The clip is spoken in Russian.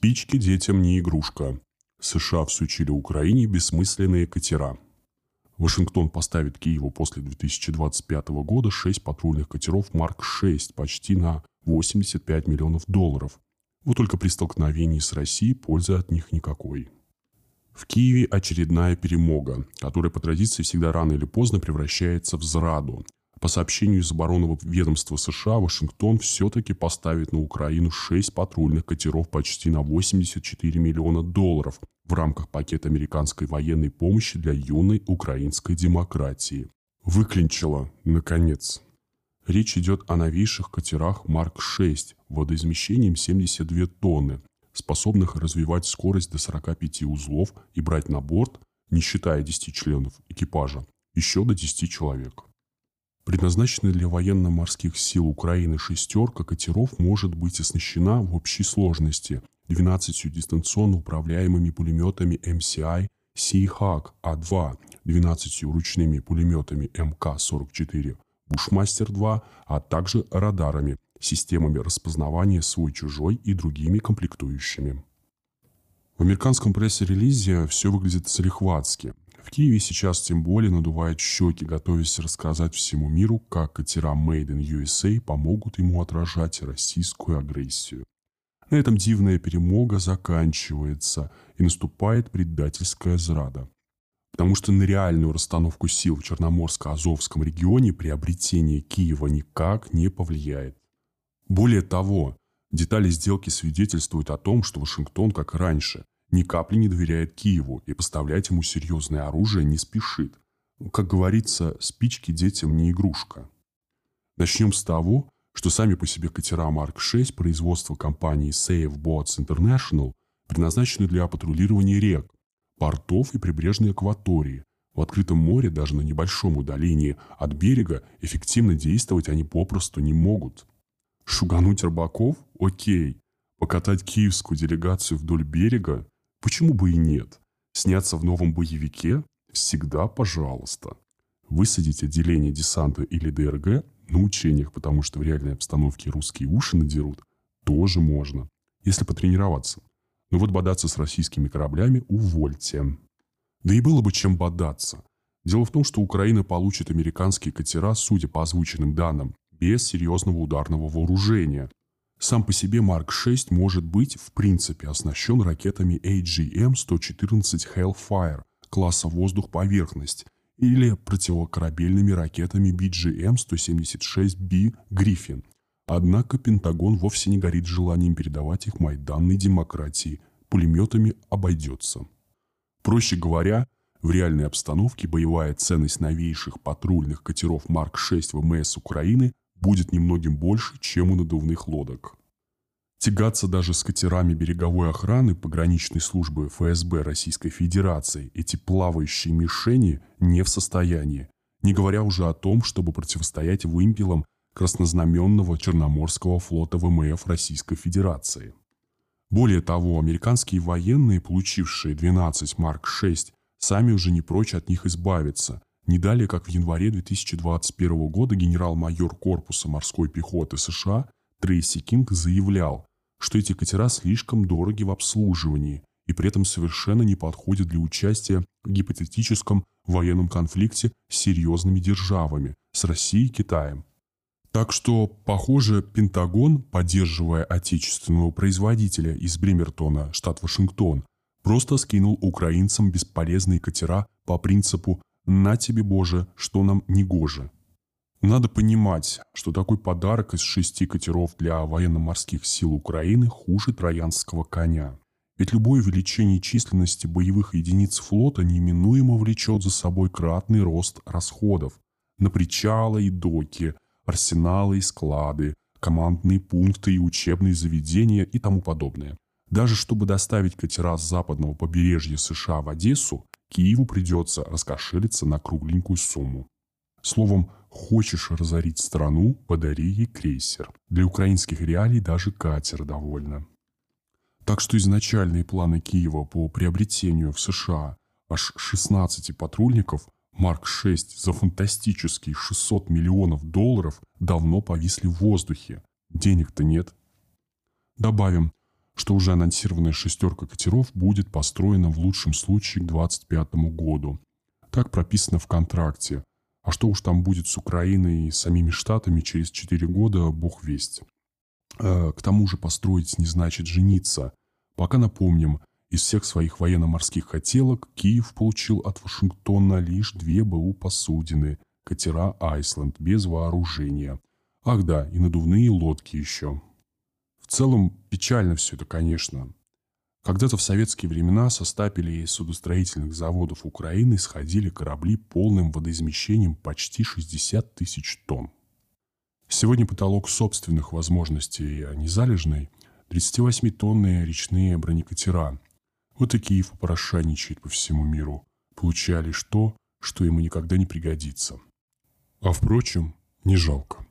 Спички детям не игрушка. США всучили Украине бессмысленные катера. Вашингтон поставит Киеву после 2025 года 6 патрульных катеров Марк-6 почти на 85 миллионов долларов. Вот только при столкновении с Россией пользы от них никакой. В Киеве очередная перемога, которая по традиции всегда рано или поздно превращается в зраду. По сообщению из оборонного ведомства США, Вашингтон все-таки поставит на Украину 6 патрульных катеров почти на 84 миллиона долларов в рамках пакета американской военной помощи для юной украинской демократии. Выклинчило, наконец. Речь идет о новейших катерах Марк-6 водоизмещением 72 тонны, способных развивать скорость до 45 узлов и брать на борт, не считая 10 членов экипажа, еще до 10 человек. Предназначенная для военно-морских сил Украины «шестерка» катеров может быть оснащена в общей сложности 12 дистанционно управляемыми пулеметами MCI Seahawk А2, 12 ручными пулеметами МК-44 Bushmaster-2, а также радарами, системами распознавания свой-чужой и другими комплектующими. В американском пресс-релизе все выглядит залихватски. В Киеве сейчас тем более надувает щеки, готовясь рассказать всему миру, как катера Made in USA помогут ему отражать российскую агрессию. На этом дивная перемога заканчивается, и наступает предательская зрада. Потому что на реальную расстановку сил в Черноморско-Азовском регионе приобретение Киева никак не повлияет. Более того, детали сделки свидетельствуют о том, что Вашингтон, как раньше, ни капли не доверяет Киеву и поставлять ему серьезное оружие не спешит. Как говорится, спички детям не игрушка. Начнем с того, что сами по себе катера Марк-6 производства компании Safe Boats International предназначены для патрулирования рек, портов и прибрежной акватории. В открытом море, даже на небольшом удалении от берега, эффективно действовать они попросту не могут. Шугануть рыбаков – окей. Покатать киевскую делегацию вдоль берега Почему бы и нет? Сняться в новом боевике? Всегда пожалуйста. Высадить отделение десанта или ДРГ на учениях, потому что в реальной обстановке русские уши надерут, тоже можно, если потренироваться. Но вот бодаться с российскими кораблями увольте. Да и было бы чем бодаться. Дело в том, что Украина получит американские катера, судя по озвученным данным, без серьезного ударного вооружения, сам по себе Марк-6 может быть, в принципе, оснащен ракетами AGM-114 Hellfire класса воздух-поверхность или противокорабельными ракетами BGM-176B Griffin. Однако Пентагон вовсе не горит желанием передавать их майданной демократии. Пулеметами обойдется. Проще говоря, в реальной обстановке боевая ценность новейших патрульных катеров Марк-6 ВМС Украины будет немногим больше, чем у надувных лодок. Тягаться даже с катерами береговой охраны пограничной службы ФСБ Российской Федерации эти плавающие мишени не в состоянии, не говоря уже о том, чтобы противостоять вымпелам краснознаменного Черноморского флота ВМФ Российской Федерации. Более того, американские военные, получившие 12 Марк-6, сами уже не прочь от них избавиться, не далее, как в январе 2021 года генерал-майор корпуса морской пехоты США Трейси Кинг заявлял, что эти катера слишком дороги в обслуживании и при этом совершенно не подходят для участия в гипотетическом военном конфликте с серьезными державами, с Россией и Китаем. Так что, похоже, Пентагон, поддерживая отечественного производителя из Бремертона, штат Вашингтон, просто скинул украинцам бесполезные катера по принципу на тебе, Боже, что нам не гоже. Надо понимать, что такой подарок из шести катеров для военно-морских сил Украины хуже троянского коня. Ведь любое увеличение численности боевых единиц флота неминуемо влечет за собой кратный рост расходов на причалы и доки, арсеналы и склады, командные пункты и учебные заведения и тому подобное. Даже чтобы доставить катера с западного побережья США в Одессу, Киеву придется раскошелиться на кругленькую сумму. Словом, хочешь разорить страну, подари ей крейсер. Для украинских реалий даже катер довольно. Так что изначальные планы Киева по приобретению в США аж 16 патрульников Марк-6 за фантастические 600 миллионов долларов давно повисли в воздухе. Денег-то нет. Добавим, что уже анонсированная шестерка катеров будет построена в лучшем случае к 2025 году. Так прописано в контракте. А что уж там будет с Украиной и самими Штатами через 4 года, бог весть. Э, к тому же построить не значит жениться. Пока напомним, из всех своих военно-морских хотелок Киев получил от Вашингтона лишь две БУ посудины – катера «Айсленд» без вооружения. Ах да, и надувные лодки еще. В целом печально все это, конечно. Когда-то в советские времена со стапелей судостроительных заводов Украины сходили корабли полным водоизмещением почти 60 тысяч тонн. Сегодня потолок собственных возможностей, а не залежный, 38-тонные речные бронекатера. Вот и Киев попрошайничает по всему миру, получая лишь то, что ему никогда не пригодится. А впрочем, не жалко.